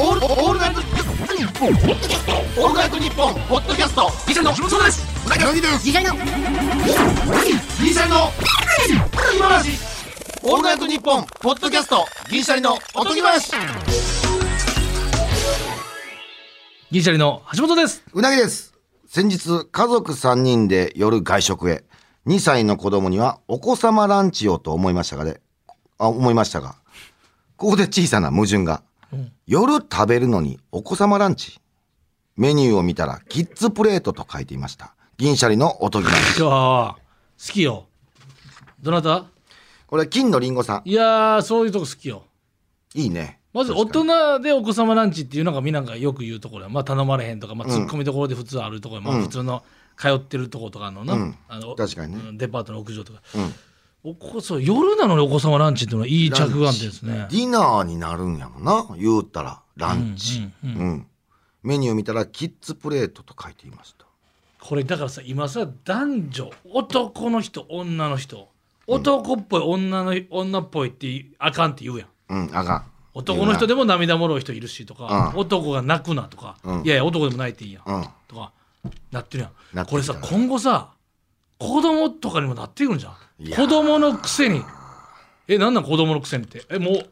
オールオールナイトニッポンオールナイトニッポンポッドキャストギシャリのそうですうなぎのです次回のギシャリの今話オールナイトニッポンポッドキャストギシャリのおとぎ話銀シャリの橋本です。うなぎです。先日、家族3人で夜外食へ。2歳の子供にはお子様ランチをと思いましたがね。あ、思いましたが。ここで小さな矛盾が。夜食べるのにお子様ランチメニューを見たらキッズプレートと書いていました。銀シャリのおとぎ話。好きよ。どなた？これ、金のりんごさん。いやーそういうとこ好きよ。いいね。まず大人でお子様ランチっていうのがみんながよく言うところやまあ頼まれへんとか、まあ、ツッコミどころで普通あるところ、まあ、普通の通ってるとことかのな、うんあの確かにねうんデパートの屋上とか、うんおこそう夜なのにお子様ランチっていうのはいい着眼点ですねディナーになるんやもんな。言うたら、ランチ。うんうんうん。メニュー見たらキッズプレートと書いていました。これだからさ今さ男女男の人女の人男っぽい女の女っぽいってあかんって言うやんうん、あかん。男の人でも涙もろい人いるしとか、うん男が泣くなとか、うんいやいや男でも泣いていいやん、うん。とかなってるやなんこれさ今後さ子供とかにもなってくるんじゃん。子供のくせに。えなんなん子供のくせにって。えもう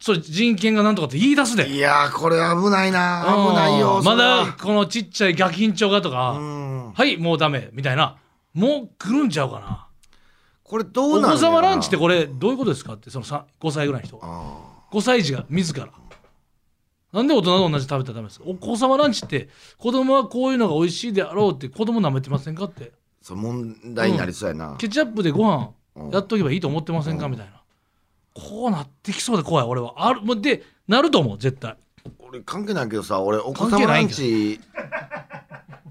それ人権がなんとかって言い出すで。いやー、これ危ないな。うん。危ないよ。まだこのちっちゃいガキンチョがとか、うん。はいもうダメみたいな。もう来るんちゃうかな。これどうおなる子様ランチってここれどういうことですかってそのさ5歳ぐらいの人。あ5歳児が自ら。なんで大人と同じ食べたらダメですか？お子様ランチって子供はこういうのが美味しいであろうって子供舐めてませんかって。ーそう問題になりそうやな。ケチャップでご飯うん。やっとけばいいと思ってませんか？みたいな。こうなってきそうで怖い俺は。あるもうでなると思う絶対。俺関係ないけどさ、俺お子様ランチ。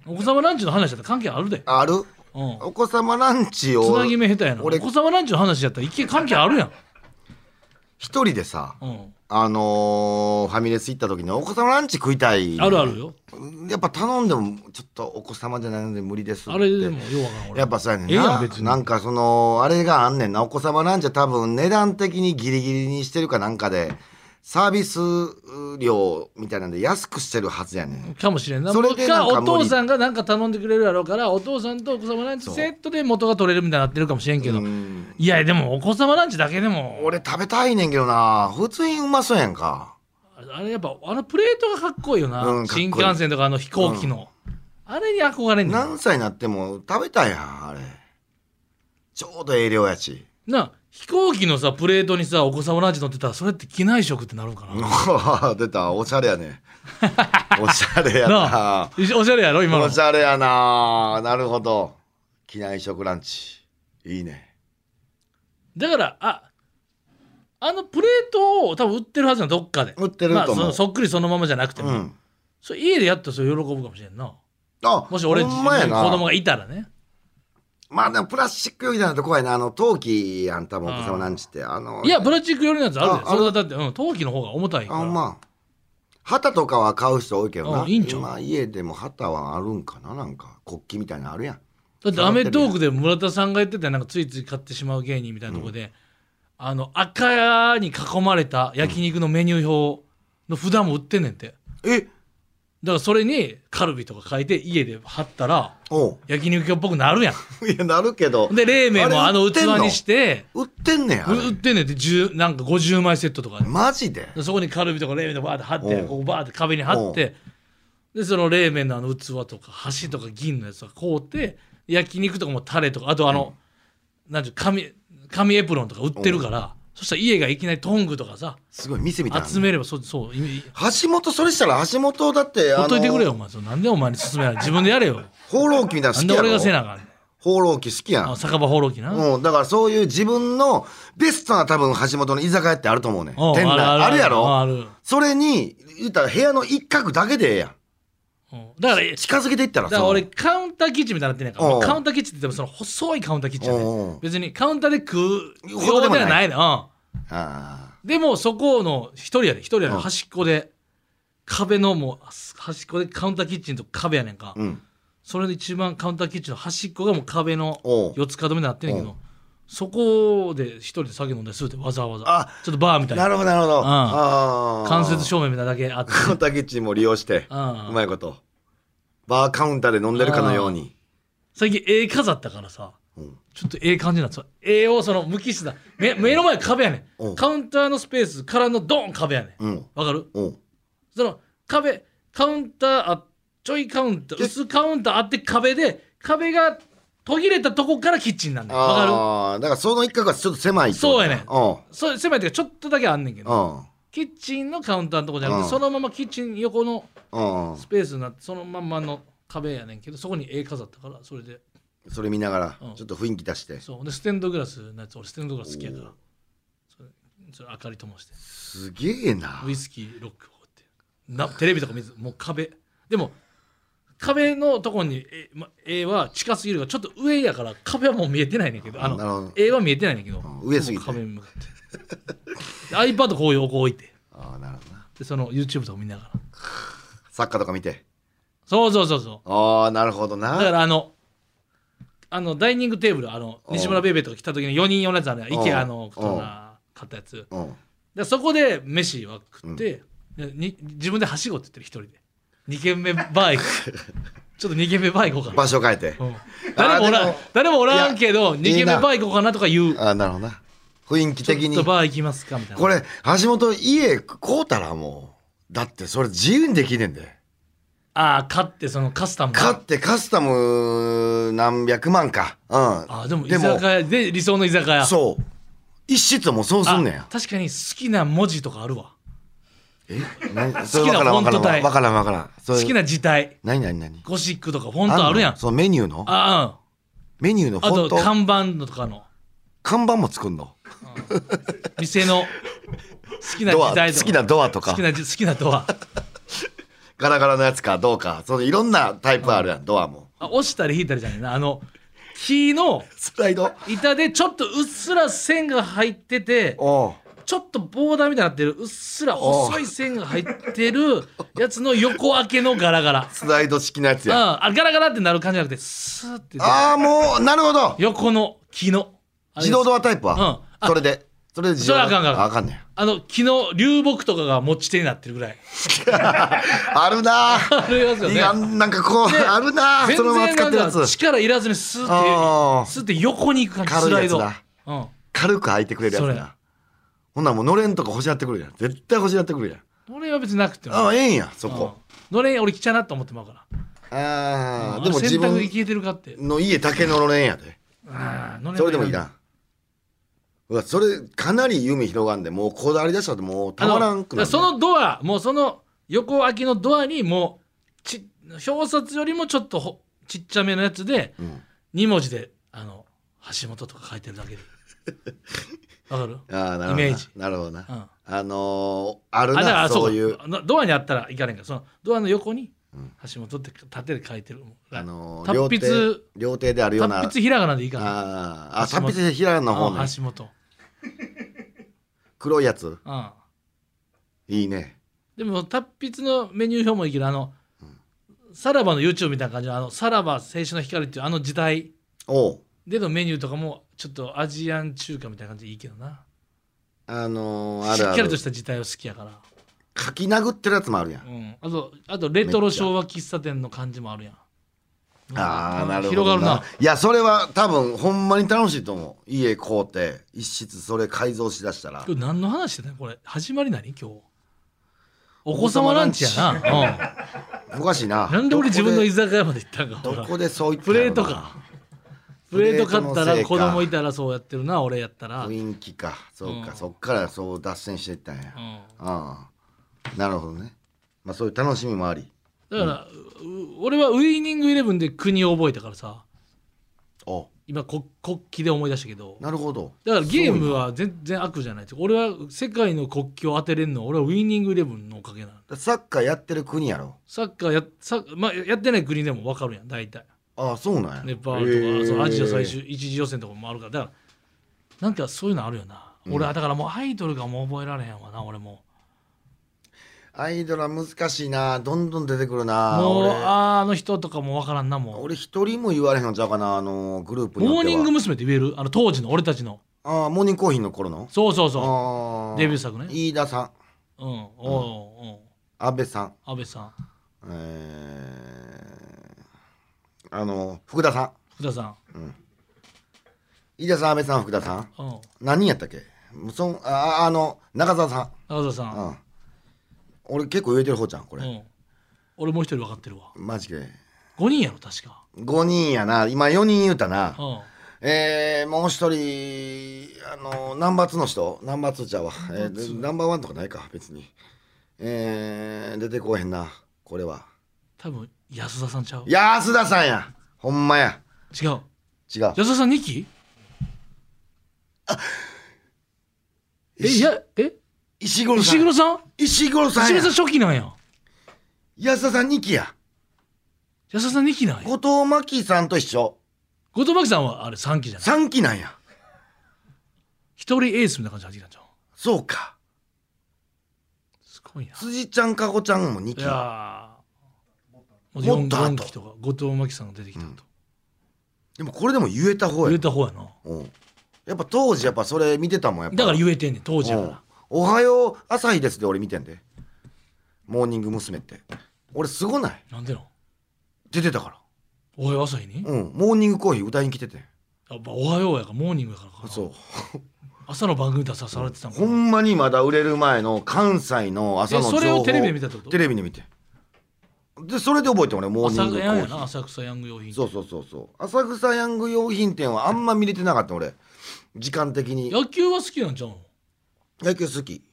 お子様ランチの話だったら関係あるで。ある？うん。お子様ランチつをなぎ目下手やな。お俺子様ランチの話やったら一見関係あるやん一人でさ、うんあのーファミレス行った時にお子様ランチ食いたい。あるある。よやっぱ頼んでもちょっとお子様じゃないので無理ですって。あれでもようわからん俺やっぱそうやねんええやな。ん別になんかその、あれがあんねんな。お子様ランチは多分値段的にギリギリにしてるかなんかで、サービス料みたいなんで安くしてるはずやねん。かもしれんな。それでなんかかお父さんがなんか頼んでくれるやろうからお父さんとお子様ランチセットで元が取れるみたいになってるかもしれんけど、う。んいやでもお子様ランチだけでも。俺食べたいねんけどな。普通にうまそうやんか。あれやっぱあのプレートがかっこいいよな、うんいい。新幹線とかあの飛行機の、あれに憧れんねん。な何歳になっても食べたいやん、あれ。ちょうどええ量やし。な飛行機のさプレートにさお子様ランチ乗ってたらそれって機内食ってなるんかな、出た、おしゃれやね。おしゃれやな。おしゃれやろ今のおしゃれやな。なるほど。機内食ランチ。いいね。だからああのプレートを多分売ってるはずなどっかで売ってると思うまあ、そのそっくりそのままじゃなくても、うん。それ家でやったらそれ喜ぶかもしれんなあ、もし俺子供がいたらねまあでもプラスチック容器じゃないと怖いな。あの、陶器やん、多分お子様ランチって。あの、いやプラスチック寄りのやつあるであそれはだって、うん、陶器の方が重たいかあ、らほんま。旗とかは買う人多いけどな。あいいんちゃう？今家でも旗はあるんかななんか、国旗みたいなのあるやん。だって『アメトーーク』で村田さんが言ってたなんかついつい買ってしまう芸人みたいなところで、あの赤に囲まれた焼肉のメニュー表の札も売ってんねんてえだからそれにカルビとか書いて家で貼ったらおう。焼肉屋っぽくなるやん。いや、なるけど。で冷麺もあの器にして。売ってんねん、あれ。売ってんねん。って10なんか50枚セットとかでマジで？でそこにカルビとか冷麺とかバーって貼っておう。ここバーって壁に貼って。でその冷麺のあの器とか箸とか銀のやつとか買うて焼肉とかもタレとかあとあの、なんていう紙紙エプロンとか売ってるからそしたら家がいきなりトングとかさすごい店みたいな。集めればそうそう橋本それしたら橋本だってほっといてくれよお前。なんでお前に勧めない自分でやれよ。放浪記みたいなの好きやろ？なんで俺がせなあかん放浪記好きやん。あ酒場放浪記な、うん、だからそういう自分のベストな多分橋本の居酒屋ってあると思うね店内。あるやろ？それに言ったら部屋の一角だけでええやんだから近づけていったらだから俺カウンターキッチンみたいになってんねんからうん。カウンターキッチンって言ってもその細いカウンターキッチンや別にカウンターで食うほどではない。の、でもそこの一人やで一人やでうん。端っこで壁のもう端っこでカウンターキッチンと壁やねんか、それで一番カウンターキッチンの端っこがもう壁の四つ角目になってんねんけおどそこで一人で酒飲んだりするってわざわざ。あちょっとバーみたいな。なるほどなるほど、ん。ああ間接照明みたいなだけあって。ターキッチンも利用してううんまいこと。バーカウンターで飲んでるかのように。最近絵飾ったからさうん。ちょっとええ感じなんですよ絵をその無機質な目目の前壁やねうん。んカウンターのスペースからのドン壁やねん。うん。わかる？うん。その壁カウンターあちょいカウンター薄カウンターあって壁で壁が途切れたとこからキッチンなんだよ。わかる？ああだからその一角がちょっと狭いってこと？そうやねん。うん。そう狭いっていうかちょっとだけあんねんけど。うん。キッチンのカウンターのとこじゃなくてうん。そのままキッチン横のうん。スペースになってそのまんまの壁やねんけどそこに絵飾ったからそれで。それ見ながらうん。ちょっと雰囲気出して。そう。でステンドグラスのやつ俺ステンドグラス好きやから。それそれ明かり灯して。すげえな。ウイスキーロックをって。なテレビとか見ずもう壁。でも壁のとこに絵,、ま、絵は近すぎるからちょっと上やから壁はもう見えてないねんけど。あのど。絵は見えてないねんけど。うん上すぎて。壁に向かって。で iPad こう横置いて。ああなるほどな。でその YouTube とか見ながら。サッカーとか見て。そうそうそうそう。ああなるほどだかならあのあのダイニングテーブルあのうん。西村ベイベーとか来た時に4人用のやつあるやん。うん。IKEA のことな買ったやつ。うん。でそこで飯は食って、でに自分ではしごって言ってる一人で2軒目バー行くちょっと2軒目バー行こうか。な、場所変えて。うん。誰もおらん誰もおらんけど2軒目バー行こうかなとか言う。ああなるほどな。雰囲気的ちょっにとバー行きますかみたいな。これ橋本家買うたらもうだってそれ自由にできねんでああ買ってそのカスタム。買ってカスタム何百万か。うん。ああでも居酒屋で理想の居酒屋。そう。一室もそうすんねんあ確かに好きな文字とかあるわえ？何？好きなフォント体。わからんわからん好きな字体。何？何？何？ゴシックとかフォントあるやん。の？そのメニューの？あメニューのああとフォント？看板のとかの。看板も作んの？店の好きなドア時代とか好きなドアとか。好きな好きなドア。ガラガラのやつかどうか。そのいろんなタイプあるやん。ドアも。あ押したり引いたりじゃないな。あの木のスライド？板でちょっとうっすら線が入ってておうちょっとボーダーみたいになってるうっすら細い線が入ってる やつの横開けのガラガラ。スライド式のやつうん。やあガラガラってなる感じじゃなくてスーってああもうなるほど。横の木の自動ドアタイプは？うん。あそれで？それで自動それあかんあかんあかん。ねん。あの木の流木とかが持ち手になってるぐらい。あるなあるやつよね。いやなんかこうであるな全そのまま使ってるやつ。力いらずにスーってスーって横に行く感じスライド。やつだうん。軽く開いてくれるやつそれ。なほんならもう乗れんとか欲しなってくるやん。絶対欲しなってくるやん。俺は別になくても。ああええんやそうん。このれん俺来ちゃなと思ってまうから。ああうん。でも自分洗濯機消えてるかって。の家だけののれんやで。あーのれんそれでもいいな。うわそれかなり夢広がんでもうこだわり出したらもうたあのまらんくなる、ね、そのドアもうその横開きのドアにもうち表札よりもちょっとほちっちゃめのやつでうん。2文字であの橋本とか書いてるだけで わかる？ああなるほどな。イメージ。なるほどな、うん。あのー、あるなそういう。ドアにあったらいかないか。らそのドアの横にうん。橋本って縦で書いてるあのー、達両筆手両手であるような。達筆ひらがなでいいから。あーあ達筆ひらの方うんね橋本。黒いやつ？うん。いいね。でも達筆のメニュー表もいいけどあの、さらばの YouTube みたいな感じのあのさらば青春の光っていうあの時代でのメニューとかもちょっとアジアン中華みたいな感じでいいけどな。あのー、あるある。しっかりとした時代を好きやから、書き殴ってるやつもあるやん。うん、あとあとレトロ昭和喫茶店の感じもあるやん。ああなるほど広がるな。いやそれは多分ほんまに楽しいと思う。家買うて一室それ改造しだしたら。これ何の話してたのこれ始まり何？今日。お子様ランチやな、おかしいなうん、な。んで俺自分の居酒屋まで行ったんかでどこでそう言ったプレートかプレート買ったら子供いたらそうやってるな俺やったら、うん、雰囲気か。そうか、うん。そっからそう脱線していったんや、ああ。なるほどね。まあそういう楽しみもあり。だから、う俺はウイニングイレブンで国を覚えたからさ。お。今国国旗で思い出したけど。なるほど。だからゲームは全然悪じゃない。俺は世界の国旗を当てれるのは俺はウイニングイレブンのおかげなのサッカーやってる国やろ。サッカーやサッまあ、やってない国でも分かるやん大体ああそうなんや。ネパールとか、そのアジア最終終一次予選とかもあるから。だからなんかそういうのあるよな、俺はだからもうアイドルがもう覚えられへんわな俺も。アイドルは難しいな。どんどん出てくるなもう俺。ああの人とかもわからんなもう。俺一人も言われへんのちゃうかなあのグループにモーニング娘。って言える？あの当時の俺たちの。あーモーニングコーヒーの頃の？そうそうそあデビュー作ね。飯田さん。ううんおうおう。安倍さん。安倍さん。えー、あの福田さん。福田さん。飯田さん安倍さん福田さん。うん。何人やったっけ？そんあああの中澤さ中澤さん、うん。ん、俺結構言えてる方ちゃんこれ、うん。俺もう一人分かってるわ。マジで。5人やろ確か。5人やな。今4人言うたな。うん。えー、もう一人あのナンバー2の人？ナンバー2ちゃうわ、えナンバーワンとかないか別に。えー、出てこうへんなこれは多分安田さんちゃう？安田さんや。ほんまや。違う。違う。安田さん2期えいやえ？石黒さん。石黒さん？石黒さんや。石黒さん初期なんや。安田さん2期や。安田さん2期なんや。後藤真希さんと一緒。後藤真希さんはあれ3期じゃない？3期なんや。一人エースみたいな感じで入ってきたんじゃんそうか。すごいな。辻ちゃんかごちゃんも2い期やーもっ 4, と後。4期とか後藤真希さんが出てきたと、でもこれでも言えた方や。言えた方やな。うん。やっぱ当時やっぱそれ見てたもんやっぱ。だから言えてんねん当時やかうん。らおはよう朝日ですで俺見てんで。モーニング娘。って。俺すごない。なんでの？出てたかおはよう朝日に、らうん。モーニングコーヒー歌いに来てて。やっぱおはようやからモーニングやからか。なそう。朝の番組出さされてたもんほんまにまだ売れる前の関西の朝の情報えそれをテレビで見たってこと？テレビで見てでそれで覚えて俺モーニ朝ングコーヒー。浅草ヤング用品そうそうそうそう浅草ヤング用品店はあんま見れてなかった俺。時間的に。野球は好きなんちゃうの？野球好き。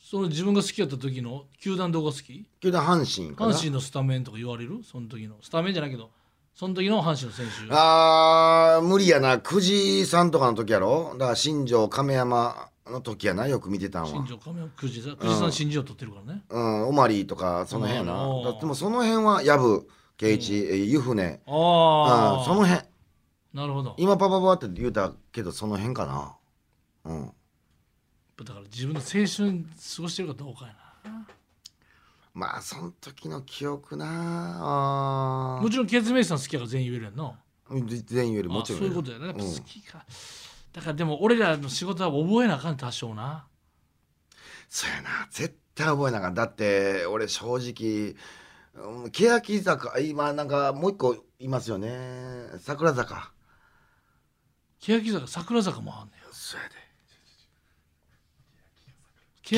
その自分が好きやった時の球団どこが好き？球団阪神かな。阪神のスタメンとか言われる？その時の。スタメンじゃないけど。その時の阪神の選手。あー無理やな久慈さんとかの時やろだから新庄亀山の時やなよく見てたんは。新庄亀山久慈ささん新庄取ってるからね。うん。オマリーとかその辺やな。うんだってもうその辺は藪圭一え湯船。あうんあその辺。なるほど。今パパパって言うたけどその辺かな。うん。だから自分の青春過ごしてるかどうかやな。まあその時の記憶なあ。もちろんケツメイシさん好きやから全員言えるやんなうん全員よりもあちろんそういうことやな。やっぱうん好きか、だからでも俺らの仕事は覚えなあかん多少な。そうやな。絶対覚えなあかん。だって俺正直うん欅坂今なんかもう一個いますよね。桜坂。欅坂桜坂もあんねそうやで。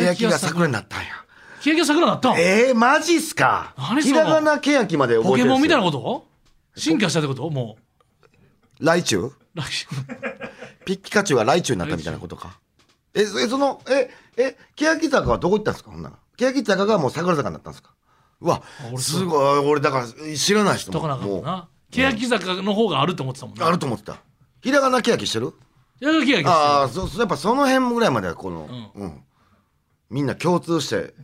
や欅が桜になったんや。欅が桜なったん？えー、マジっすか？何ひらがな欅まで覚えてるポケモンみたいなこと？進化したってこと？もう。来週ピッピカチュウがライチュウになったみたいなことか。えそえそのええ欅坂はどこ行ったんですか？ほんなら。欅坂がもう桜坂になったんですか？うわ俺すごい。俺だから知らない人とかなあかんもももんな欅坂の方があると思ってたもんうなあると思ってた。ひらがな欅してる？欅欅ああそそやっぱその辺ぐらいまではこの、ううん。みんな共通して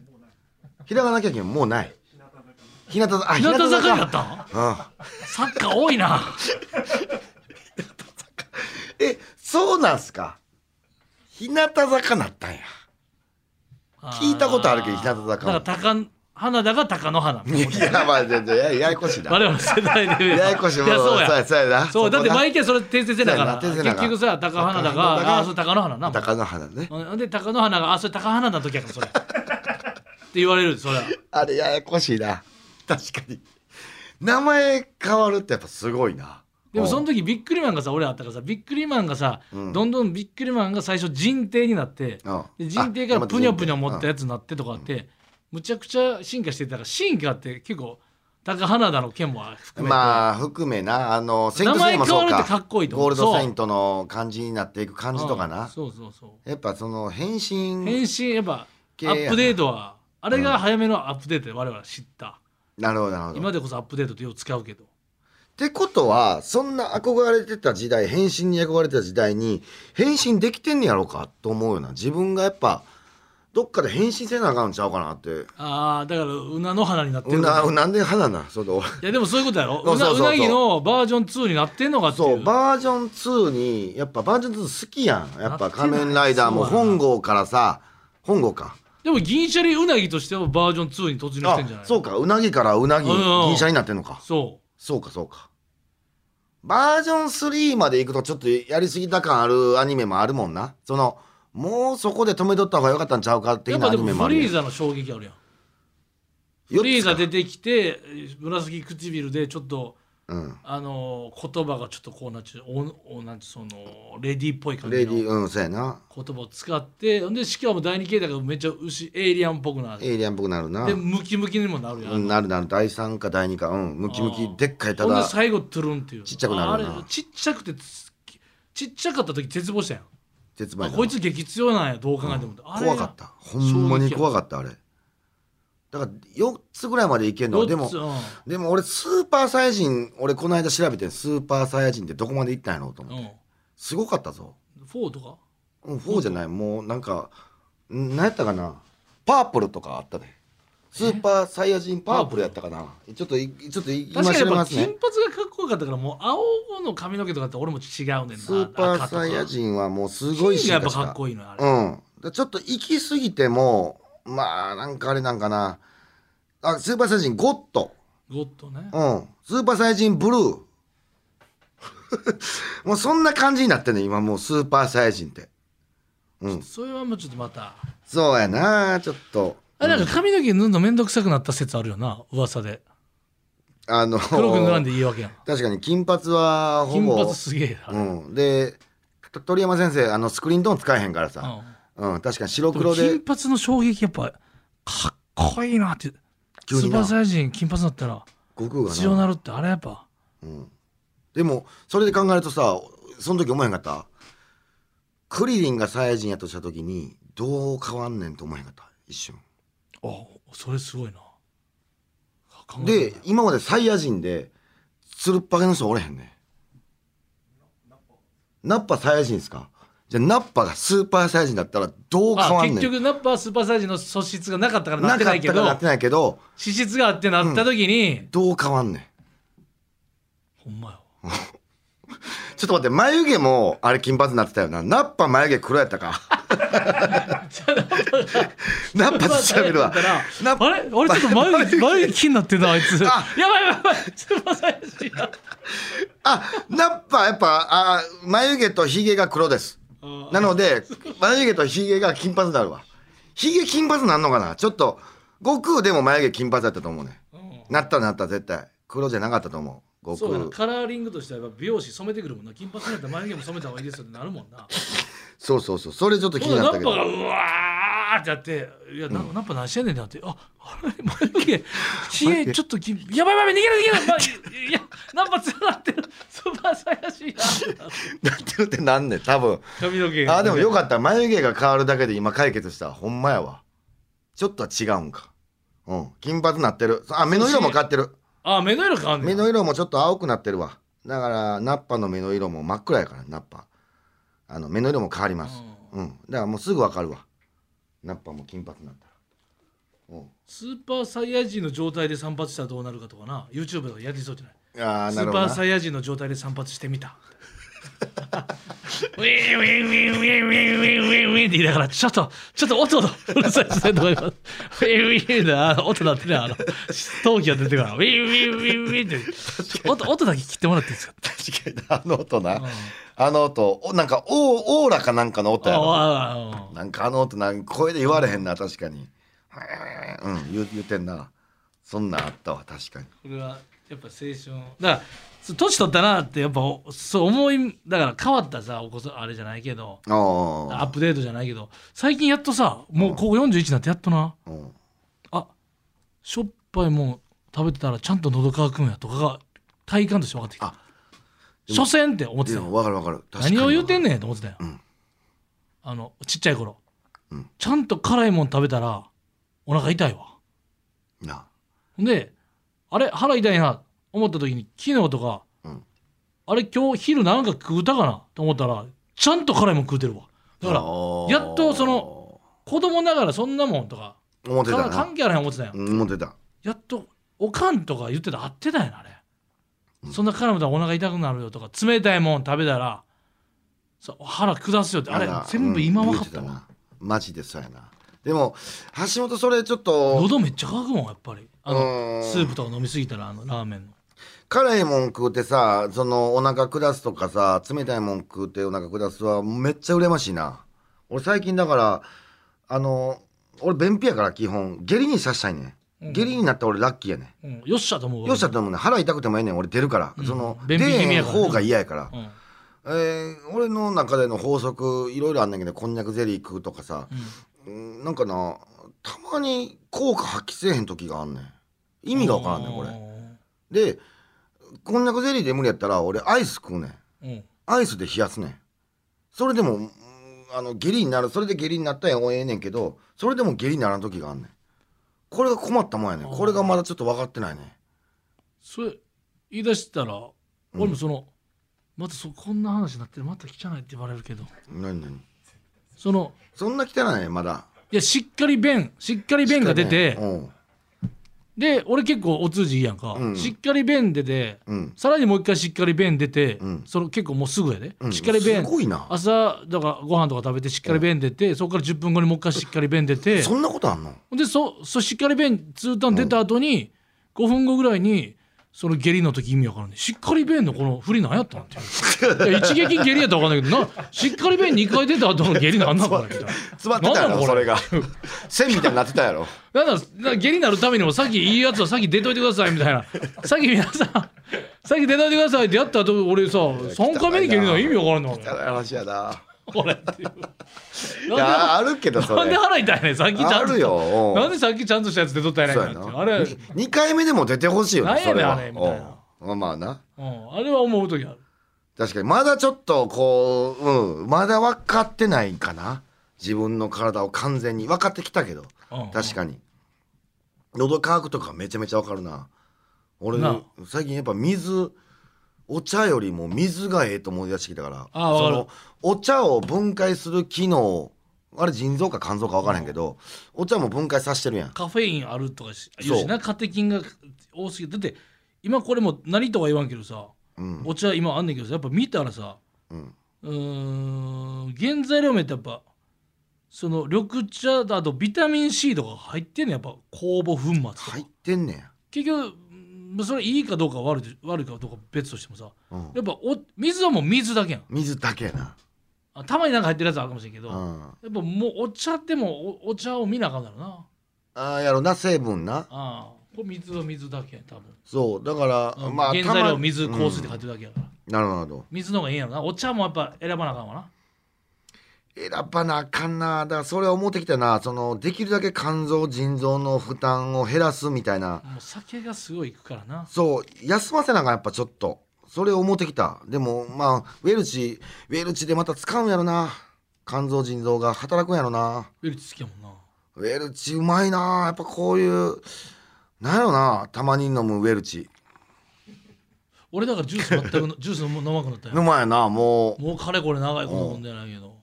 ひらがな欅はもうない。日向坂。あ日向坂になかったんうん。サッカー多いな。えそうなんすか。日向坂なったんや。聞いたことあるけど日向坂。だから高花田が高野花。いやまあ全然やややこしいな。我々の世代でややこしいいやそうや。そうやそうやな。そうだって毎回それ訂正せながら。結局さ高花田がが。あそれ高野花な高野花ね。うんで高野花があそれ高花田の時やからそれ。って言われるそれは。あれややこしいな。確かに。名前変わるってやっぱすごいなでもその時ビックリマンがさ俺あったからさビックリマンがさ、うん。どんどんビックリマンが最初人帝になって、人帝からあプニョプニョ持ったうん。やつになってとかあって、むちゃくちゃ進化してたから進化って結構高花田の件も含めて、まあ含めな。あの名前変わるってか。かっこいいとゴールドセイントの感じになっていく感じとかうんなそうそうそう。やっぱその変身変身やっぱアップデートはあれが早めのアップデートで我々は知った、なるほどなるほど。今でこそアップデートってよう使うけどってことはそんな憧れてた時代変身に憧れてた時代に変身できてんねやろうかと思うよな自分がやっぱどっかで変身せなあかんちゃうかなって。ああだからうなの花になってるうななんで花なそうだ俺いやでもそういうことやろ。そうなうなぎのバージョン2になってんのかっていそううバージョン2にやっぱバージョン2好きやん。やっぱ仮面ライダーも本郷からさ本郷か。でも銀シャリうなぎとしてはバージョン2に突入してんじゃないあそうか。うなぎからうなぎ銀シャリになってんのか。そそうかそうかバージョン3までいくとちょっとやりすぎた感あるアニメもあるもんな。そのもうそこで止めとった方がよかったんちゃうかっぱでもニメもあるやんフリーザの衝撃あるやん。フリーザ出てきて紫唇でちょっとうん。あのー言葉がちょっとこうなっちゃう。おおなんてそのレディーっぽい感じの。レディうんそうやな。言葉を使ってほんでしかも第二形態がめっちゃ牛エイリアンっぽくなる。エイリアンっぽくなるな。でムキムキにもなるやん、うんなるなる。第3か第2か。うん。ムキムキでっかい。たほんでだ最後トゥルンっていう。ちっちゃくなるよな。あれちっちゃくてつちっちゃかった時絶望したやん。鉄板やな。あこいつ激強なんやどう考えても、あれ怖かった。ほんまに怖かったあれだから4つぐらいまでいけんのでもでも俺スーパーサイヤ人俺この間調べてスーパーサイヤ人ってどこまで行ったんやろうと思って。すごかったぞ。うん、4とか？うん4じゃない。もうなんかん何やったかな。パープルとかあったで。スーパーサイヤ人パープルやったかな。ちょっといちょっと今調べますね。金髪がかっこよかったからもう青の髪の毛とかって俺も違うねんな。スーパーサイヤ人はもうすごい金がやっぱかっこいいのよあれ、うん。でちょっと行き過ぎてもまあなんかあれなんかな。あスーパーサイヤ人ゴッド。ゴッドね。うん。スーパーサイヤ人ブルー。もうそんな感じになってんね今もうスーパーサイヤ人って。うん。それはもうちょっとまた。そうやなちょっと。あれなんか髪の毛塗るのめんどくさくなった説あるよな噂で。あの黒く塗らんでいいわけやん。確かに金髪はほ金ぼ髪すげえうん、でと鳥山先生あのスクリーントーン使えへんからさ、うん確かに白黒で。金髪の衝撃やっぱかっこいいなって。急にな。スーパーサイヤ人金髪だったら悟空が強なるってあれやっぱ。でもそれで考えるとさその時思えへんかった？クリリンがサイヤ人やとした時にどう変わんねんと思えへんかった？一瞬。あそれすごいな。で今までサイヤ人でつるっぱげの人おれへんねナッパ。サイヤ人ですか？じゃあナッパがスーパーサイヤ人だったらどう変あわんねん？結局ナッパースーパーサイヤ人の素質がなかったからなってないけどなってないけど資質があってなった時に、どう変わんねん？ほんまよ。ちょっと待って眉毛もあれ金髪になってたよな。ナッパ眉毛黒やったか？ナッパと調べるわあれ？俺ちょっと 眉毛眉毛気になってんなあいつ。やあばいやばいやばい。スーパーサイヤ人やあナッパやっぱあ眉毛とひげが黒ですなので眉毛とひげが金髪になるわ。ひげ金髪なんのかな？ちょっと悟空でも眉毛金髪だったと思うね。なったなった絶対。黒じゃなかったと思う。悟空。カラーリングとしては美容師染めてくるもんな。金髪になったら眉毛も染めた方がいいですよってなるもんな。そうそうそう。それちょっと気になったけど。うわーってやって「いや、なナッパ何してんねん」ってなって「ああれ眉毛ひげちょっときやばいやばい逃げる逃げる、まあ、いやナッパつながってる。スーパーサイヤ人や」なってるってなんねん多分。髪の毛が。あでもよかった。眉毛が変わるだけで今解決した。ほんまやわ。ちょっとは違うんか。うん。金髪なってる。あ目の色も変わってる。あ目の色変わんねん。目の色もちょっと青くなってるわ。だからナッパの目の色も真っ暗やからナッパ。あの目の色も変わります。うん。だからもうすぐわかるわナッパも金髪になったら。うスーパーサイヤ人の状態で散髪したらどうなるかとかな YouTube とかやりそうじゃないあースなるほどなーパーサイヤ人の状態で散髪してみたウィンウィンウィンウィンウィンウィンウィンウィンって言いながらちょっとちょっと音のうるさいですねとか言いますウィンウィンであの音鳴ってねあの闘気が出てからウィンウィンウィンウィンって音音だけ切ってもらっていいですか確かにあの音な、あの音おなんかオーオーラかなんかの音やろなんかあの音なんか声で言われへんな確かにうん言う言うてんなそんなんあったわ確かにこれはやっぱ青春だから年取ったなってやっぱそう思いだから変わったさお子さんあれじゃないけどアップデートじゃないけど最近やっとさもうここ41になってやっとな。うん。あしょっぱいもん食べてたらちゃんと喉乾くんやとかが体感として分かってきた。あ所詮って思ってでた分かる分かる。確かに何を言うてんねねんと思ってたよ、ん。あのちっちゃい頃、うん。ちゃんと辛いもん食べたらお腹痛いわ。なほんであれ腹痛いな思った時に昨日とか、うん。あれ今日昼なんか食うたかな？と思ったらちゃんと辛いもん食うてるわ。だからやっとその子供ながらそんなもんとか思ってたな。関係あらへん思ってたよ、うん思ってた。やっとおかんとか言ってた合ってたんやなあれ、そんな絡むとお腹痛くなるよとか冷たいもん食べたらさ腹下すよってあれ全部今分かったわ、うんマジでそうやな。でも橋本それちょっと喉めっちゃ乾くもんやっぱり。あうのん。スープとか飲みすぎたらあのラーメンの辛いもん食うてさそのお腹下すとかさ冷たいもん食うてお腹下すはめっちゃ羨ましいな。俺最近だからあの俺便秘やから基本。下痢にさしたいねん。下痢になったら俺ラッキーやねうん、よっしゃと思うよっしゃってもね腹痛くてもええねん俺出るから、その出えへん方が嫌やから、うん。えー俺の中での法則いろいろあんねんけどこんにゃくゼリー食うとかさ、うん。なんかなたまに効果発揮せえへん時があんねん。意味がわからんねんこれ。でこんにゃくゼリーで無理やったら俺アイス食うねん。うん。アイスで冷やすねん。それでもうんあの下痢になるそれで下痢になったらええねんけどそれでも下痢にならん時があんねん。これが困ったもんやねん。これがまだちょっと分かってないねそれ言い出したら、俺もそのまたそこんな話になってるまた汚いって言われるけど。何何？そのそんな汚いねまだ。いやしっかり便しっかり便が出て、うんで俺結構お通じいいやんか、うん。しっかり便出て、うん。さらにもう一回しっかり便出て、ん。その結構もうすぐやで、うん。しっかり便。すごいな。朝だからご飯とか食べてしっかり便出て、そこから10分後にもう一回しっかり便出て。そんなことあんの？でそそしっかり便通単出た後に、5分後ぐらいにその下痢の時意味わからんねしっかり便のこの振り何やったんっていう一撃下痢やったらわかんないけどなしっかり便2回出た後の下痢なんなんこれみたいな。詰まってたやろそれが。線みたいになってたやろ。なんだなんか下痢になるためにもさっきいいやつはさっき出といてくださいみたいな。さっき皆さんさっき出といてくださいってやった後俺さ3回目に下痢なの意味わからんの汚い話やな。これっていういやあるけどそなんでれ腹痛いねんさっきちゃんと。あるよ。なんでさっきちゃんとしたやつ出とったやないかあれ、2回目でも出てほしいよなんやねんみたいな。うん。まあな。うん、あれは思う時ある確かに。まだちょっとこううん。まだ分かってないかな。自分の体を完全に。分かってきたけど。うん確かに。喉乾くとかめちゃめちゃ分かるな。俺な最近やっぱ水お茶よりも水がええと思い出してきたから。あそのお茶を分解する機能あれ腎臓か肝臓か分からへんけどお茶も分解させてるやん。カフェインあるとかしそう言うしな。カテキンが多すぎて。だって今これも何とは言わんけどさ、うんお茶今あんねんけどさやっぱ見たらさうん。うーん原材料名ってやっぱその緑茶だとビタミン C とか入ってんねんやっぱ酵母粉末とか、入ってんねん。結局うんそれいいかどうか悪い悪いかどうか別としてもさうん。やっぱお水はもう水だけやん。水だけやな。あたまになんか入ってるやつあるかもしれんけど、やうん。っぱもうお茶でもおお茶を見なあかんだろうな。ああやろな成分な。ああこれ水は水だけやん多分。そうだから、うんまあ原材料水香水って書いてるだけやから、うん。なるほど。水の方がいいんやろな。お茶もやっぱ選ばなあかんわな。選ばなあかんな。だからそれ思ってきたな。そのできるだけ肝臓腎臓の負担を減らすみたいな。もう酒がすごいいくからな。そう休ませなあかんやっぱちょっと。それを思ってきた。でもまあウェルチウェルチでまた使うんやろな。肝臓腎臓が働くんやろな。ウェルチ好きやもんな。ウェルチうまいな。やっぱこういうなんやろなたまに飲むウェルチ。俺だからジュース全くの ジュース飲まなくなったようまいなもう。もうかれこれ長いこと飲んでないけど。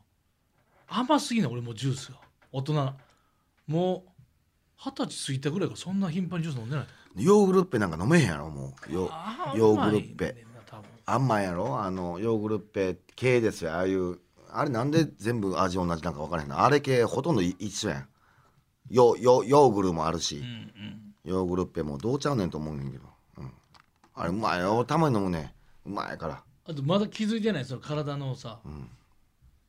甘すぎない俺もうジュースが。大人なもう二十歳過ぎたぐらいからそんな頻繁にジュース飲んでないヨーグルッペなんか飲めへんやろもう。ヨヨーグルッペ。うまいやろ？あのヨーグルッペ系ですよああいう。あれなんで全部味同じなんか分からへんの？あれ系ほとんどい一緒やん。ヨヨヨーグルもあるし、うんうんヨーグルッペもどうちゃうねんと思うねんけど、うん、あれうまいよ。たまに飲むねうまいから。あとまだ気づいてないその体のさ、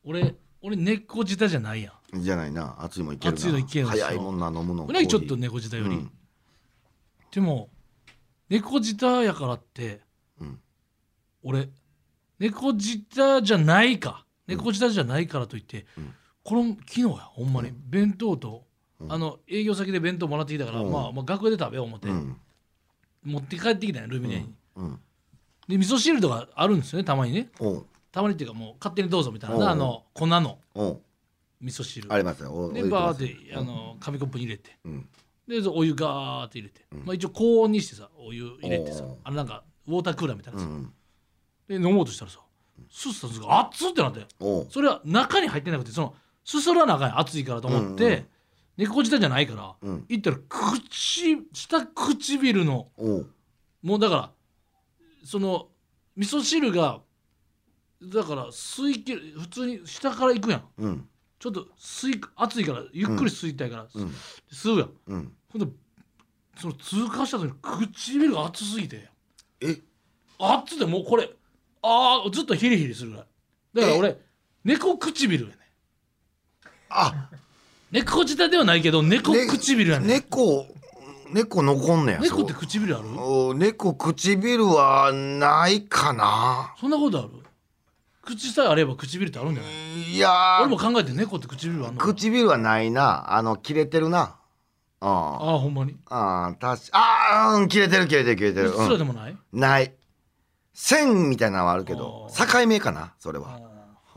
俺俺猫舌じゃないやん。じゃないな。熱いもんいけるな。熱いのいける早いもんな飲むの。うなぎちょっとね猫舌より、うん。でも猫舌やからって、うん。俺猫舌じゃないか。猫舌じゃないからといって、この昨日やほんまに、弁当と、あの営業先で弁当もらってきたから、うん。まあ、まあ学校で食べよう思って、うん。持って帰ってきたんやルミネに、うん。で味噌汁とかあるんですよねたまにね。おうたまにっていうかもう勝手にどうぞみたいななうん。あの粉のおう味噌汁。ありますよ。おでバーってあの紙コップに入れて。うん。でそうお湯ガーって入れて、まあ、一応高温にしてさお湯入れてさおー。あのなんかウォータークーラーみたいなうんで飲もうとしたらさすすったすが熱っってなって。おう。それは中に入ってなくてそのすすらなあかんやん熱いからと思って、猫舌じゃないから、うん。行ったら口下唇の。もうだからその味噌汁がだから吸い切る普通に下から行くやん。うん。ちょっと吸い熱いからゆっくり吸いたいから、うん。吸うやん。うん。ほんでその通過した時に唇が熱すぎて。え？熱ってもうこれああずっとヒリヒリするぐらい。だから俺猫唇やねあ猫舌ではないけど猫ね唇やね猫猫残んねや猫って唇ある？お猫唇はないかな。そんなことある？口さえあれば唇ってあるんじゃない？いや俺もー考えて猫って唇あんの唇はないな。あの切れてるな。あああほんまに？あ確かあーうん切れてる切れてる切れてる、うっすらうんでもない、ない。線みたいなのはあるけど。境目かなそれは、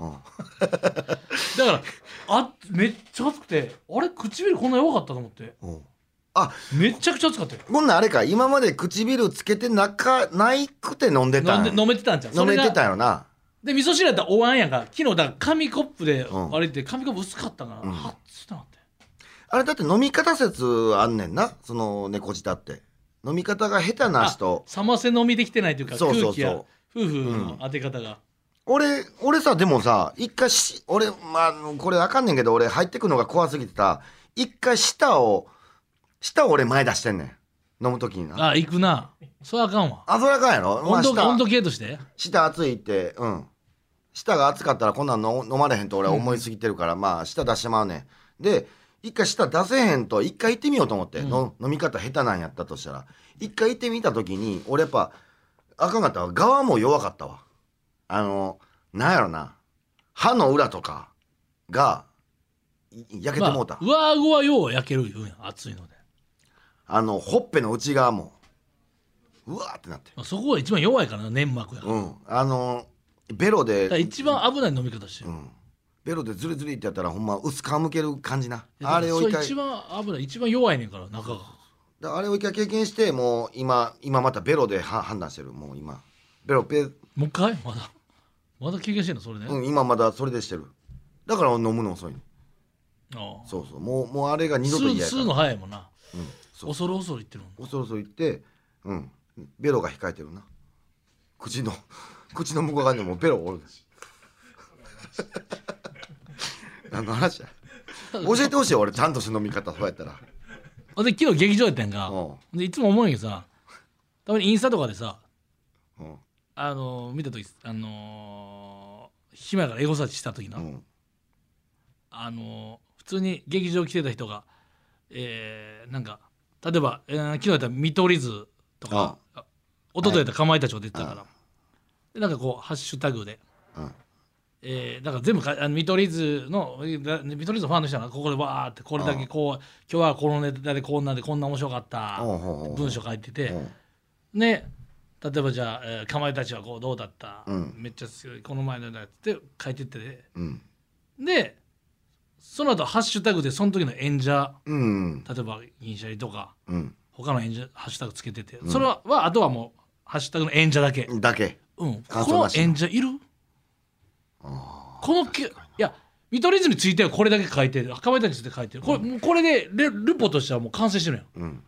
うん。だからあめっちゃ熱くてあれ唇こんな弱かったと思って。うん。あめちゃくちゃ熱かったよ。こんなんあれか今まで唇つけてなかないくて飲んでたん？飲んで飲めてたんじゃん飲めてたよな。で味噌汁やったらお椀やんか昨日だから紙コップでうん。割れて紙コップ薄かったから、うん。はっつってなって。あれだって飲み方説あんねんな？その猫舌って。飲み方が下手な人。冷ませ飲みできてないというかそうそうそう。空気や夫婦の当て方が、俺俺さでもさ一回し俺まあこれあかんねんけど俺入ってくのが怖すぎてさ一回舌を舌を俺前出してんねん。飲む時にな。あ行くな。それあかんわ。あそれあかんやろ、まあ、舌温度温度計として？舌熱いってうん。舌が熱かったらこんなんの飲まれへんと俺は思いすぎてるから、まあ舌出してまうねん。で一回舌出せへんと一回行ってみようと思って、の飲み方下手なんやったとしたら。一回行ってみた時に俺やっぱあかんかったわ。側も弱かったわあのなんやろな。歯の裏とかがい焼けてもうた、まあ、上顎はよう焼ける言うんや。熱いので、あのほっぺの内側もうわーってなってまあ、そこが一番弱いからな粘膜やから,、うん。あのベロで一番危ない飲み方してる、うん、ベロでズリズリってやったらほんま薄皮むける感じな。あれを一回一番危ない。一番弱いねんから中が。だあれを一回経験してもう今今またベロでは判断してる。もう今。ベロペ、もう一回？まだまだ経験してんの？それね、うん、今まだそれでしてる。だから飲むの遅いの。ああ。そうそう。もうもうあれが二度と嫌や吸うの早いもんな。うん、そう。恐る恐る言ってるもん恐ろそ言ってうん。ベロが控えてるな。口の 口の向こう側にもベロおる 何の話や。教えてほしい俺。ちゃんとした飲み方そうやったら。で昨日劇場やったやんか。うでいつも思うんやけどさたまにインスタとかでさうんあのー見た時あのー暇やからエゴサーチした時な、うん。あのー普通に劇場来てた人がえーなんか例えば、えー昨日やったら見取り図とかあ。一昨日やったらかまいたちが出てたから、でなんかこうハッシュタグでうん。えー、だから全部かあの見取り図のだ見取り図のファンの人はここでわーってこれだけこう今日はこのネタでこんなんでこんな面白かった文章書いててうん。ね例えばじゃあ、えーかまいたちはこうどうだった、うん。めっちゃ強い。この前のやつって書いてっててうん。でその後ハッシュタグでその時の演者うん例えば銀シャリとかうん。他の演者ハッシュタグつけてて、それははあとはもうハッシュタグの演者だけ、だけ。うん、この演者いる？このけいや見取り図についてはこれだけ書いてる。かまいたちについて書いてる。これ,、もうこれでレルポとしてはもう完成してるやんうん。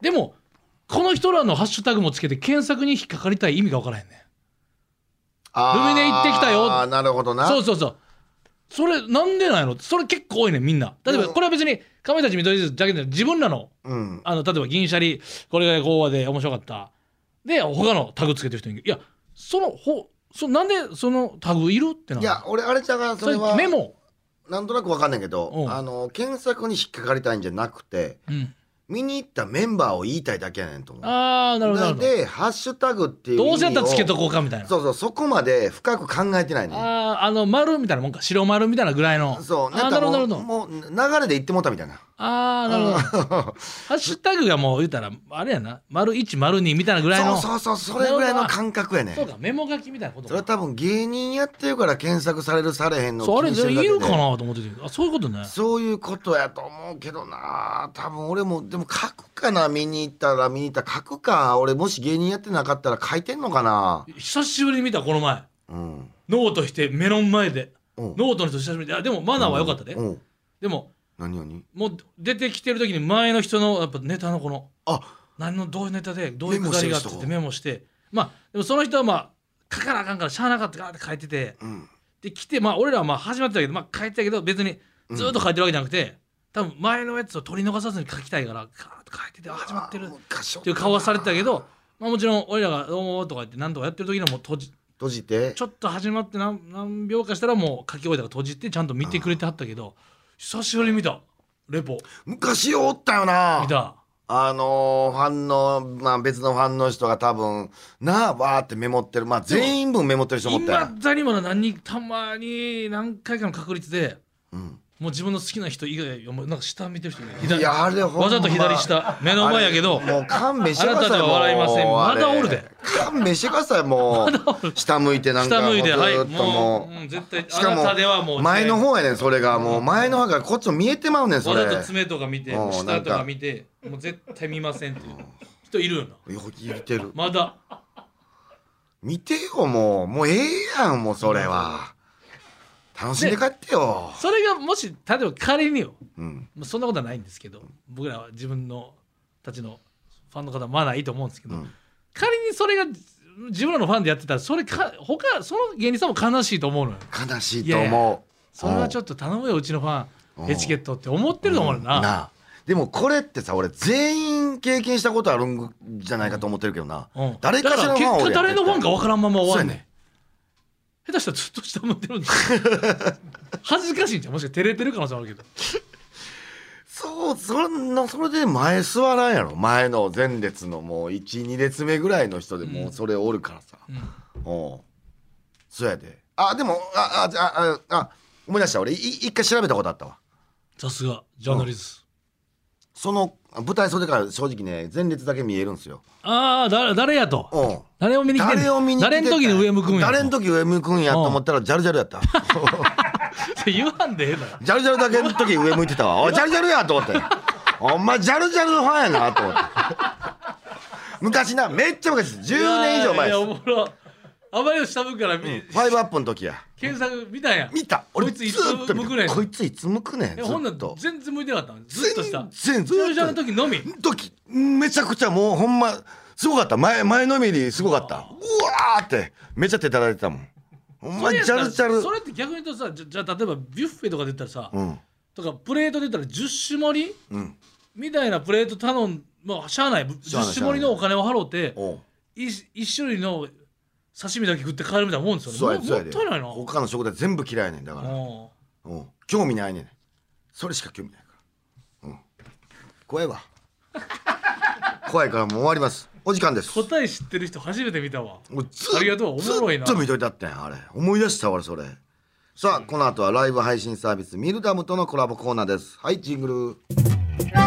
でもこの人らのハッシュタグもつけて検索に引っかかりたい意味が分からへんねあールミネ行ってきたよ。あーなるほどな。そうそうそう。それなんでないのそれ結構多いねんみんな。例えばうん。これは別にかまいたち見取り図だけじゃなくて自分らのうん。あの例えば銀シャリこれがこうで面白かった。で他のタグつけてる人いるいやそのほそなんでそのタグいるってないや俺あれちゃうからそそれメモ、なんとなくわかんないけどうん。あの検索に引っかかりたいんじゃなくてうん、見に行ったメンバーを言いたいだけやねんと思う。ああなるほどでハッシュタグっていうどうせやったらつけとここうかみたいな。そうそうそこまで深く考えてないねあああの丸みたいなもんか白丸みたいなぐらいの。そうなるほどなるほど。もうもう流れで言ってもうたみたいなああなるほど。ハッシュタグがもう言ったらあれやな。丸1丸2みたいなぐらいの。そうそうそうそれぐらいの感覚やねん。そうかメモ書きみたいなことそれは多分芸人やってるから検索されるされへんのそうあれいるかなと思ってて。あそういうことね。そういうことやと思うけどな。多分俺もでも書くかな見に行ったら見に行った。ら書くか。俺もし芸人やってなかったら書いてんのかな。久しぶりに見たこの前。うん。ノートして目の前で。うん。ノートの人久しぶりであでもマナーは良かったで、うん。でも何何？もう出てきてる時に前の人のやっぱネタのこのあ。何のどういうネタでどういうくだりがあってってメメモして。まあでもその人はまあ書かなあかんからしゃあなかったからって書いてて。うん。で来てまあ俺らはまあ始まってたけどまあ書いてたけど別にずっと書いてるわけじゃなくて多分前のやつを取り逃さずに書きたいからカーッと書いててあ始まってるっていう顔はされてたけど、まあ、もちろん俺らが「どうも」とか言って何とかやってる時にはもう閉じ閉じて。ちょっと始まって何何秒かしたらもう書き終えたから閉じてちゃんと見てくれてはったけど久しぶりに見た。レポ。昔おったよな。見た。あのーファンの、まあ別のファンの人が多分、なあ、わーってメモってる。まあ全員分メモってる人もおったよ。今だにまだ何人たまに何回かの確率で、もう自分の好きな人以外もうなんか下見てる人左いやあれほんま。わざと左下。目の前やけどあれもう勘弁してくださいあなたでは笑いませんもう。まだあれおるで。勘弁してくださいもう。下向いてなんか下向いてはいもうずーっとももう、うん、絶対しかあなたではもうも前の方やねんそれが。もう前の方からこっちも見えてまうねんそれ。わざと爪とか見てうん下とか見てもう絶対見ませんっていう。人いるよな。よ見てる。まだ。見てよもう。もうええやんもうそれは楽しんで帰ってよ。それがもし例えば仮によ。うん。まあそんなことはないんですけど僕らは自分のたちのファンの方はまだいいと思うんですけど、うん。仮にそれが自分らのファンでやってたらそれか他その芸人さんも悲しいと思うのよ。悲しいと思う。それはちょっっと頼むようちのファうん。ンエチケットって思ってると思うな、なあ。でもこれってさ俺全員経験したことあるんじゃないかと思ってるけどな、うん。誰かしらのファンだから結果誰のファンか分からんまま終わんねん下手したらずっと下向いてるんだよ。恥ずかしいんじゃん。もしかして照れてる可能性もあるけど。そうそんなそれで前座らんやろ。前の前列のもう12列目ぐらいの人でもうそれおるからさ、うん。おうそうやで。あでもあああああ思い出した。俺い一回調べたことあったわ。さすがジャーナリスその舞台袖から正直ね前列だけ見えるんですよ。トああ誰誰やと？誰を見に来てん誰を見に誰の時に上向くんやと？誰の時上向くんやと思ったらジャルジャルやった。言わんでええのよジャルジャルだけの時上向いてたわ。おいジャルジャルやと思ってお前ジャルジャルのファンやなと思って。昔なめっちゃ昔。です10年以上前ですあまりの下向くから見、ファイブアップの時や。検索見たんや。見た。俺こいついつずっと見向くねんこいついつ向くねんほんならっと。全然向いてなかったの？ずっとした。全然ずっと。駐車の時のみ？時めちゃくちゃもうほんますごかった。前前のめりすごかった。うわーってめっちゃ手叩いてたもん。ほんまジャルジャル。それって逆に言うとさじゃじゃあ例えばビュッフェとかで言ったらさ、うん。とかプレートで言ったら10種盛り？うん。みたいなプレート頼んまあしゃあない。しゃあない10種盛りのお金を払うて一種類の刺身だけ食って帰るみたいなもんですよね。もそうやそうやで。もったいないな。他の食材全部嫌いやねんだから。うん。うん。興味ないねん。それしか興味ないから。うん。怖いわ。怖いからもう終わります。お時間です。答え知ってる人初めて見たわ。もうずありがとうおもろいな。ずっと見といたってんあれ。思い出したわ俺それ。さあこの後はライブ配信サービスミルダムとのコラボコーナーです。はいジングル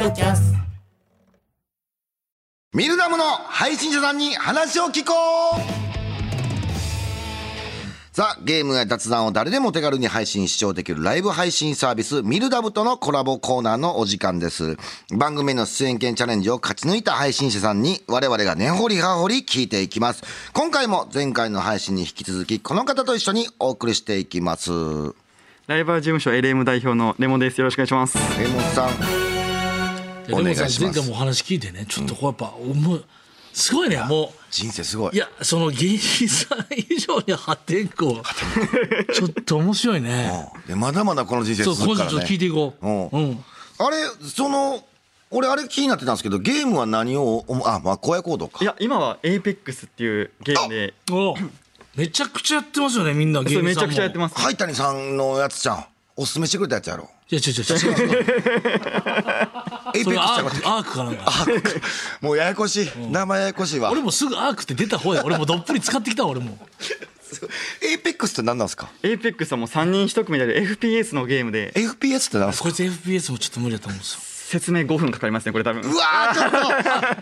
ドキャストミルダムの配信者さんに話を聞こうさあ、ゲームや雑談を誰でも手軽に配信視聴できるライブ配信サービス、ミルダブとのコラボコーナーのお時間です。番組への出演権チャレンジを勝ち抜いた配信者さんに我々が根掘り葉掘り聞いていきます。今回も前回の配信に引き続きこの方と一緒にお送りしていきます。ライバー事務所 LM 代表のレモです。よろしくお願いします。レモンさん。でお願いします前回もお話聞いてねちょっとこうやっぱ思うすごいねも人生すごい。ういやその芸人さん以上に破天荒ちょっと面白いね うんでまだまだこの人生そう続くからね。今週ちょっと聞いていこううんうんあれ、その、俺あれ気になってたんですけど、ゲームは何を、おあ、まあ、荒野行動か。いや、今は APEX っていうゲームで、お めちゃくちゃやってますよねみんな芸それめち人さんもゃくちゃやってます。はい谷さんのやつじゃん。おすすめしてくれたやつやろ。いや違う違う違う。違うエイペックスアゃうかークアークかなんか。もうややこしい。名前ややこしいわ。俺。もすぐアークって出た方や。俺もどっぷり使ってきたわ俺も。エイペックスって何なんですか？APEX はもう3人1組でやる FPS のゲームで、?FPS って何ですか？こいつ FPS もちょっと無理だと思うんですよ説明5分かかりますね、これ多分。うわーちょっと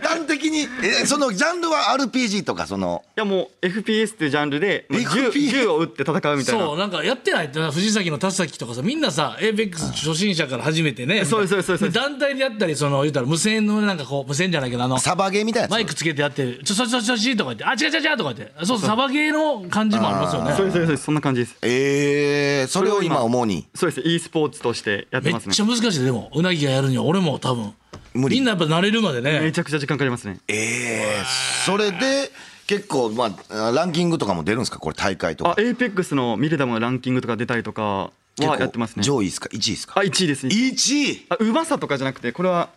端的にえそのジャンルは RPG とかその？いやもう FPS っていうジャンルで、まあ銃銃を撃って戦うみたいな。そうなんかやってないってな藤崎の田崎とかさみんなさ APEX 初心者から始めてねそうですそうですそうです団体でやったりその言ったら無線のなんかこう無線じゃないけどあのサバゲーみたいなやつ？マイクつけてやって「ちょちょちょちょちょ」とか言って「あ違う違う違う」とか言ってそうそうサバゲーの感じもありますよねそうですそうですそうそんな感じです。えー、それを今主にそうです、e スポーツとしてやってますねめっち。ゃ難しいでもうなぎがやるには俺も多分。無理。みんなやっぱ慣れるまでね。めちゃくちゃ時間かかりますね。ええそれで結構まあランキングとかも出るんですか？これ大会とか。あエイペックスのミルダムのランキングとか出たりとか結構はやってますね。上位ですか？1位ですか？あ1位です。ね1位？あうまさとかじゃなくてこれは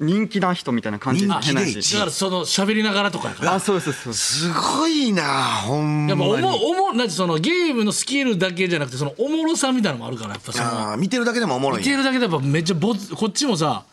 人気な人みたいな感じだからその喋りながらとかやから。あそうですそうですすごいなほんやっぱおまに。もおもなんてそのゲームのスキルだけじゃなくてそのおもろさみたいなのもあるからやっぱその見てるだけでもおもろい見てるだけでやっぱめっちゃぼつこっちもさ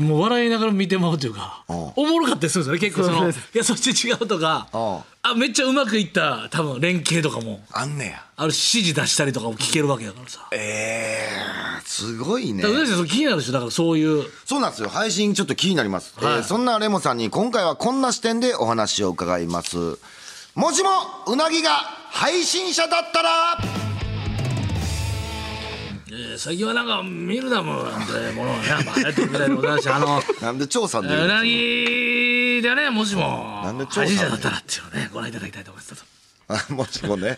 もう笑いながら見てまうというかうんおもろかったりするんですよね結構そのいやそっち違うとかうんあめっちゃうまくいった多分連携とかも。あんねや。ある指示出したりとかも聞けるわけだからさ。ええすごいね。だから気になるでしょ？だからそういう。そうなんですよ。配信ちょっと気になります、はい。えーそんなレモさんに今回はこんな視点でお話を伺います。もしもうなぎが配信者だったらえー最近はなんかミルダムなんてものがねまあ流行ってるみたいでございましてあのなんで張さんで言うなぎでねもしもなんで調査だったらっていうのをねご覧いただきたいと思いますあもしもね、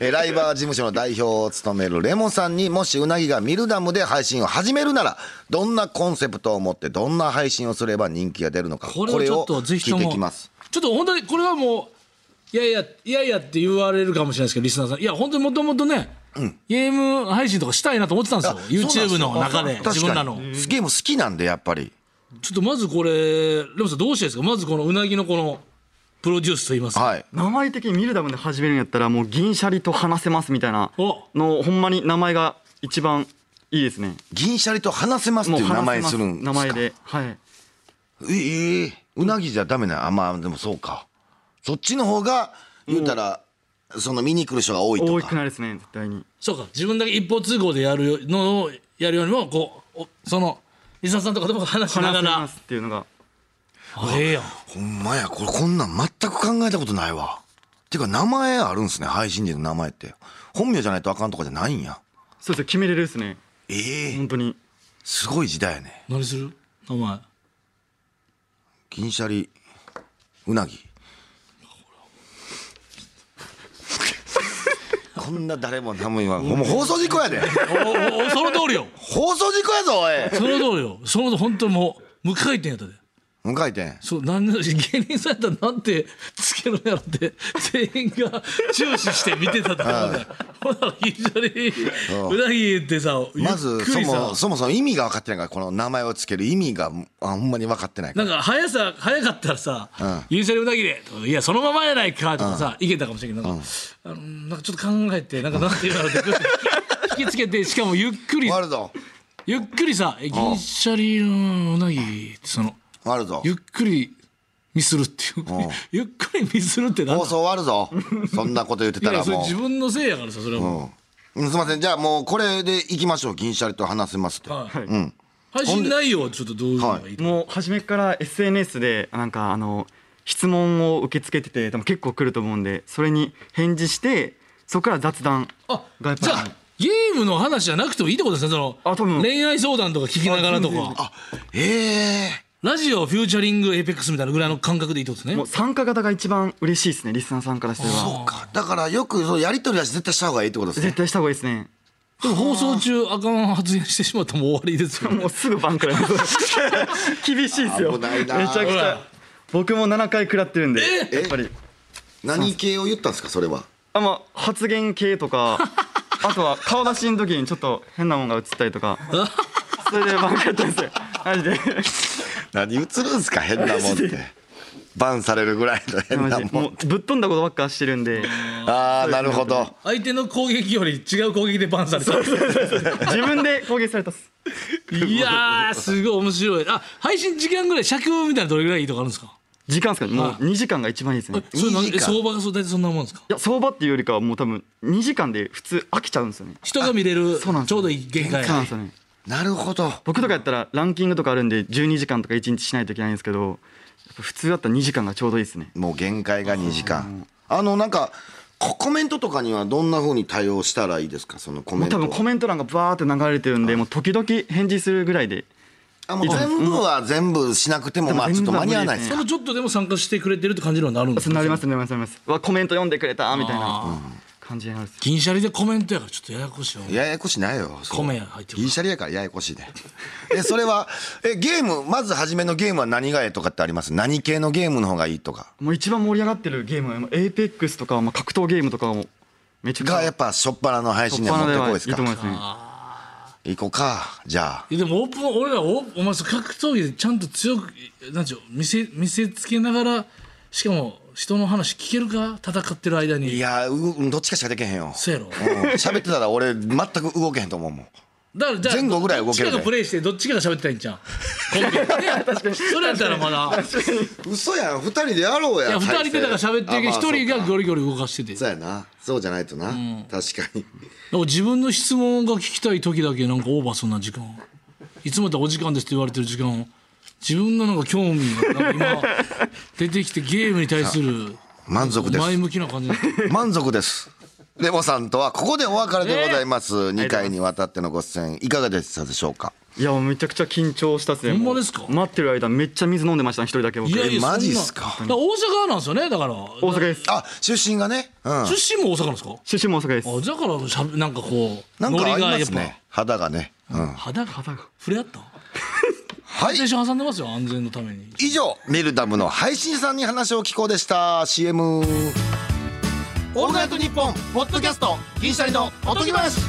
えライバー事務所の代表を務めるレモさんにもしうなぎがミルダムで配信を始めるならどんなコンセプトを持ってどんな配信をすれば人気が出るのかこれをちょっとぜひと聞いもてきます。ちょっと本当にこれはもういやいやいやいやって言われるかもしれないですけどリスナーさん。いや本当にもともとね、ゲーム配信とかしたいなと思ってたんですよ。YouTube の中で自分らの。ゲーム好きなんでやっぱり。ちょっとまずこれレモさんどうしたらいいですか？まずこのうなぎのこのプロデュースといいますか、はい。名前的にミルダムで始めるんやったらもう銀シャリと話せますみたいなお。のほんまに名前が一番いいですね。銀シャリと話せますっていう名前するんですか？名前で。はい。ええうなぎじゃダメなあまあでもそうか。そっちの方が言うたらその見に来る人が多いと多かくないですね絶対に。そうか自分だけ一方通行でやるのをやるよりもこうおそのリスナーさんとかでも話しながら。話せますっていうのが。あええやん。ほんまや。これこんなん全く考えたことないわ。ていうか名前あるんすね配信人の名前って。本名じゃないとあかんとかじゃないんや。そうですよ決めれるですね。ええ。本当に。すごい時代やね。何する？名前。銀シャリうなぎこんな誰も何も言わん。もう放送事故やで。おおおその通りよ。放送事故やぞおい。その通りよ。その本当にもう無回転やったで無回転。そうなんで芸人さんやったらなんてつけるんやろって全員が注視して見てたと思うねほら非常にう。なぎってさまずそもそもそも意味が分かってないからこの名前をつける意味があほんまに分かってないから。なんか速さ速かったらさ「ゆうしゃりうなぎで」とか「いやそのままやないか」とかさいけたかもしれんけどなんかあのなんかちょっと考えてなんかなんていうのって引きつけてしかもゆっくりゆっくりさ「え銀シャリのうなぎ」ってその終わるぞ。ゆっくりミスるっていう ゆっくりミスるってな放送終わるぞ。そんなこと言っていやそれたらも自分のせいやからさそれはもう、うん、すいません。じゃあもうこれでいきましょう銀シャリと話せますって、う、はい。うん。配信内容はちょっとどういうのがいいともう初めから SNS でなんかあの質問を受け付けててでも結構来ると思うんでそれに返事してそこから雑談あじゃあゲームの話じゃなくてもいいってことですねそのあ多分。恋愛相談とか聞きながらとかええラジオ featuring Apex みたいなぐらいの感覚でいいってことですね。もう参加型が一番嬉しいですねリスナーさんからしてはそうか。だからよくそうやり取りは絶対した方がいいってことですね。絶対した方がいいですね。でも放送中あかん発言してしまったらもう終わりですよ もうすぐ BAN くらいます厳しいですよ。危ないな。めちゃくちゃ僕も7回食らってるんでえ？やっぱり。何系を言ったんですかそれは？あまあ発言系とか あとは顔出しの時にちょっと変なもんが映ったりとか。それで BAN くらったんですよ。マジで何映るんすか変なもんって。バンされるぐらいの変なももんうぶっ飛んだことばっかしてるんで。ああなるほど。相手の攻撃より違う攻撃でバンされた。自分で攻撃されたっす。いやーすごい面白い。あ配信時間ぐらい尺みたいなどれぐらいいいとかあるんですか？時間ですかね。もうはい2時間が一番いいですね。いそれ何2時間。相場がそう大体そんなもんですか？や相場っていうよりかはもう多分2時間で普通飽きちゃうんですよね。人が見れるそうなんですよちょうどいい限界。そうなんですよねなるほど。僕とかやったらランキングとかあるんで12時間とか1日しないといけないんですけど普通だったら2時間がちょうどいいですね。もう限界が2時間。あのなんかココメントとかにはどんな風に対応したらいいですか？そのコメントは。もう多分コメント欄がバーって流れてるんでもう時々返事するぐらいで。あもう全部は全部しなくてもまあちょっと間に合わないですか？そのちょっとでも参加してくれてるって感じにはなるんですかなりますなりますなります。わコメント読んでくれたみたいな感じになるんですよ。銀シャリでコメントやからちょっとややこしいよややこしないよ。米入ってくる銀シャリやからややこしいで。えそれはえゲームまず初めのゲームは何がええとかってあります？何系のゲームの方がいいとか。もう一番盛り上がってるゲームはエイペックスとか、まあ、格闘ゲームとかもめちゃくちゃ。がやっぱ初っ端の配信には持ってこいですか？い。いと思います。ね行こうか。じゃあ。でもオープン俺らおお前そう格闘技でちゃんと強くなんちゅう見せ見せつけながらしかも人の話聞けるか戦ってる間に。いやうどっちかしかできへんよ。そうやろ。うん。喋ってたら俺全く動けへんと思うもん。だからじゃあ前後ぐらい動けるねどっちかがプレイしてどっちかが喋ってたらいいんじゃんコンビで それやったらまだ。嘘やん。二人でやろうや。いや二人でだから喋ってるけど一人がゴゴリゴリ動かしてて。そうやな。そうじゃないとな、確かに。なんか自分の質問が聞きたい時だけなんかオーバーそんな時間。いつもやったらお時間ですって言われてる時間自分のなんか興味が今 出てきてゲームに対する満足です。前向きな感じ。満足です。レモさんとはここでお別れでございます、2回にわたってのご出演いかがでしたでしょうか？いやもうめちゃくちゃ緊張したっすね。ほんまですか？待ってる間めっちゃ水飲んでましたね一人だけ。僕いやいやマジっすか。大阪なんですよね？だから。大阪です。あ出身がね。うん。出身も大阪なんですか？出身も大阪です。あだからしゃべなんかこうなんかありがやっぱ。ますね。肌がね。うん。肌が。触れ合った？はい。挟んでますよ安全のために。以上ミルダムの配信さんに話を聞こうでした。CM オールナイトニッポンポッドキャスト銀シャリのおとぎ話。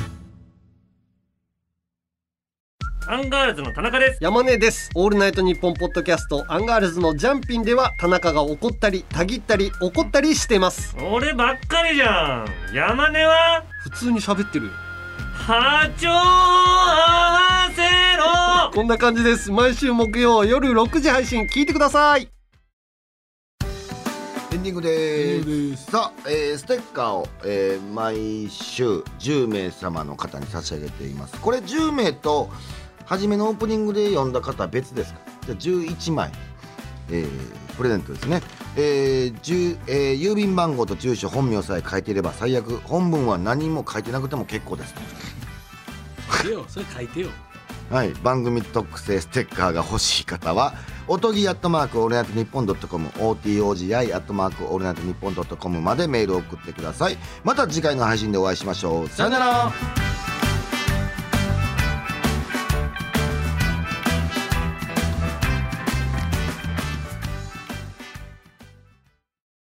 アンガールズの田中です。山根です。オールナイトニッポンポッドキャストアンガールズのジャンピンでは田中が怒ったりたぎったり怒ったりしてます。俺ばっかりじゃん。山根は？普通に喋ってるよ。波長合わせろこんな感じです。毎週木曜夜6時配信聞いてください。エンディングです。さあ、えーステッカーを、えー毎週10名様の方に差し上げています。これ10名と初めのオープニングで読んだ方は別ですか？じゃあ11枚、えープレゼントですね、えー10えー郵便番号と住所本名さえ書いていれば最悪。本文は何も書いてなくても結構です。書いてよ。それ書いてよはい、番組特製ステッカーが欲しい方はおとぎアットマークオールナイトニッポンドットコム OTOGI アットマークオールナイトニッポンドットコムまでメールを送ってください。また次回の配信でお会いしましょう。さよなら。